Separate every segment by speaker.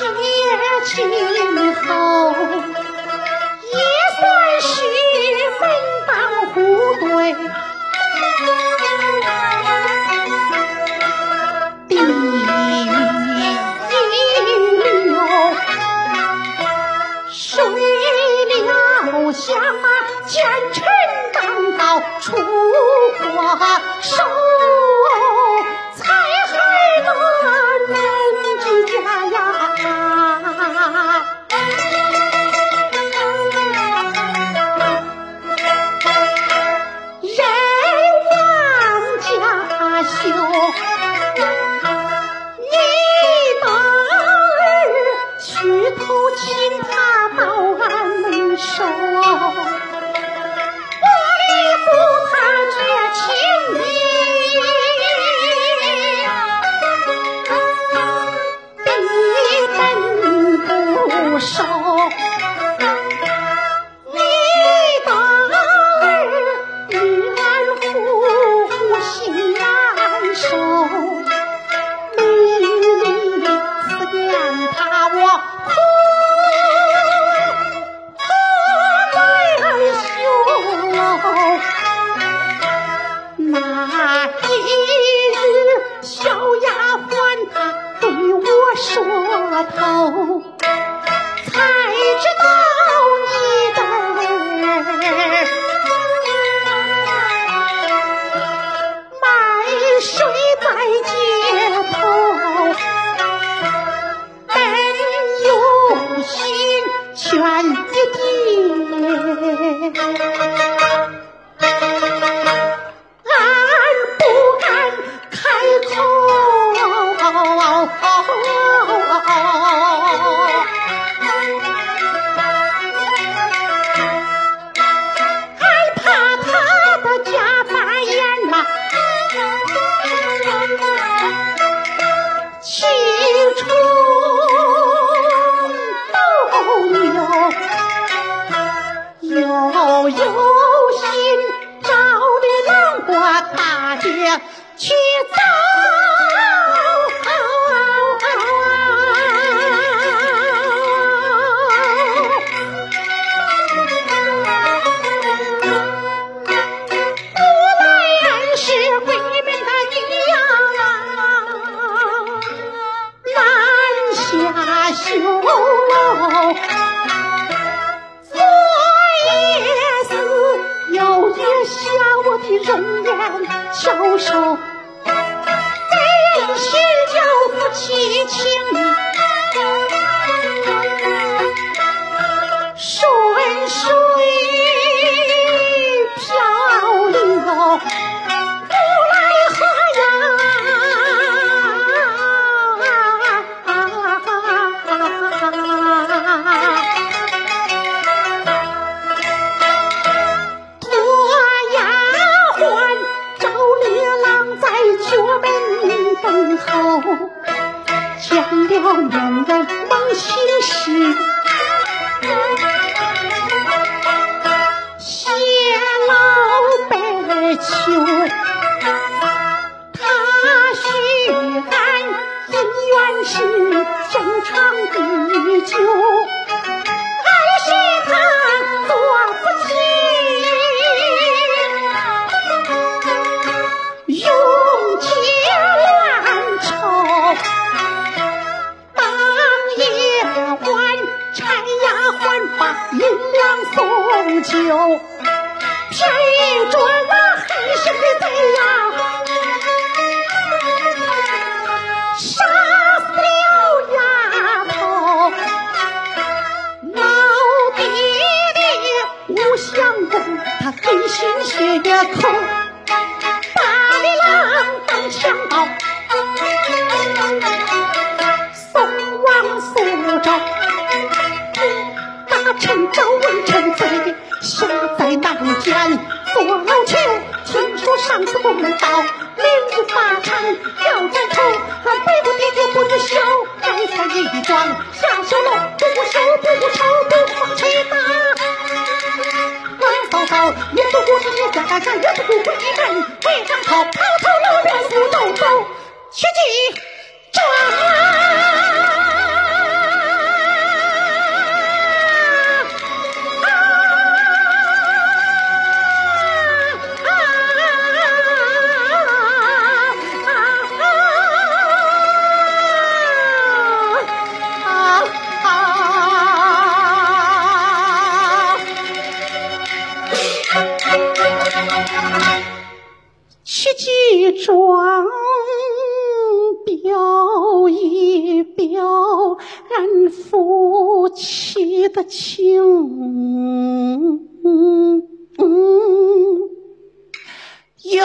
Speaker 1: 今日去你的儿去偷亲他到俺门首，消瘦，怎是教夫妻情后见了面的，放心事。送酒，偏一捉那黑心的贼呀，杀死了丫头。老弟弟吴相公，他黑心血口，大力郎当强盗。送往苏州，上司不能到，明日法场要斩头。俺北部爹爹不知羞，该才一桩下小楼，不羞不愁不放气打。王嫂嫂也不顾自己家大家，也不顾回门为张头，抛头露脸苏州走，去记妆表一表俺夫妻的情。有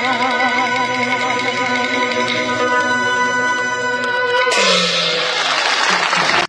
Speaker 1: 啊！